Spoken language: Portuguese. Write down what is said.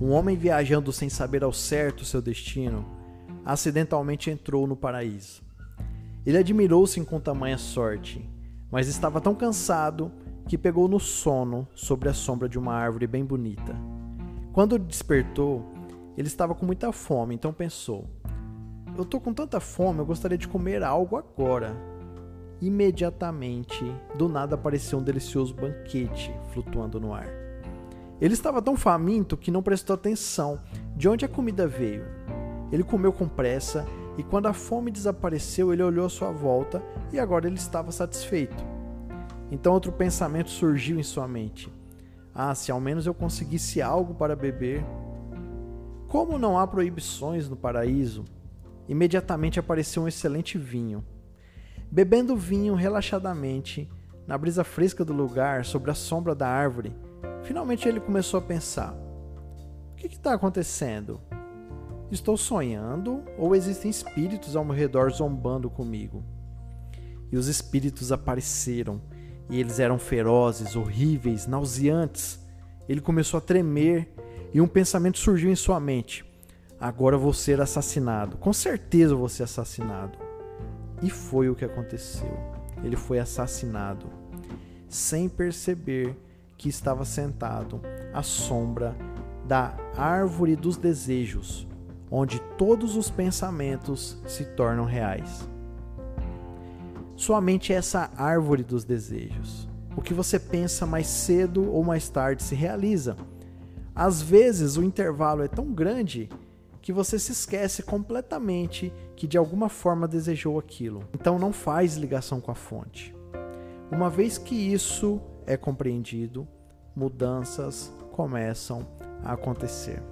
um homem viajando sem saber ao certo seu destino, acidentalmente entrou no paraíso. Ele admirou-se com tamanha sorte, mas estava tão cansado que pegou no sono sobre a sombra de uma árvore bem bonita. Quando despertou, ele estava com muita fome, então pensou: Eu estou com tanta fome, eu gostaria de comer algo agora. Imediatamente, do nada apareceu um delicioso banquete flutuando no ar. Ele estava tão faminto que não prestou atenção de onde a comida veio. Ele comeu com pressa e quando a fome desapareceu, ele olhou à sua volta e agora ele estava satisfeito. Então outro pensamento surgiu em sua mente: Ah, se ao menos eu conseguisse algo para beber. Como não há proibições no paraíso, imediatamente apareceu um excelente vinho. Bebendo vinho relaxadamente, na brisa fresca do lugar, sobre a sombra da árvore, finalmente ele começou a pensar: O que está acontecendo? Estou sonhando ou existem espíritos ao meu redor zombando comigo? E os espíritos apareceram, e eles eram ferozes, horríveis, nauseantes. Ele começou a tremer e um pensamento surgiu em sua mente: agora vou ser assassinado, com certeza vou ser assassinado. E foi o que aconteceu. Ele foi assassinado, sem perceber que estava sentado à sombra da árvore dos desejos, onde todos os pensamentos se tornam reais. Sua mente é essa árvore dos desejos. O que você pensa mais cedo ou mais tarde se realiza. Às vezes o intervalo é tão grande que você se esquece completamente que de alguma forma desejou aquilo. Então não faz ligação com a fonte. Uma vez que isso é compreendido, mudanças começam a acontecer.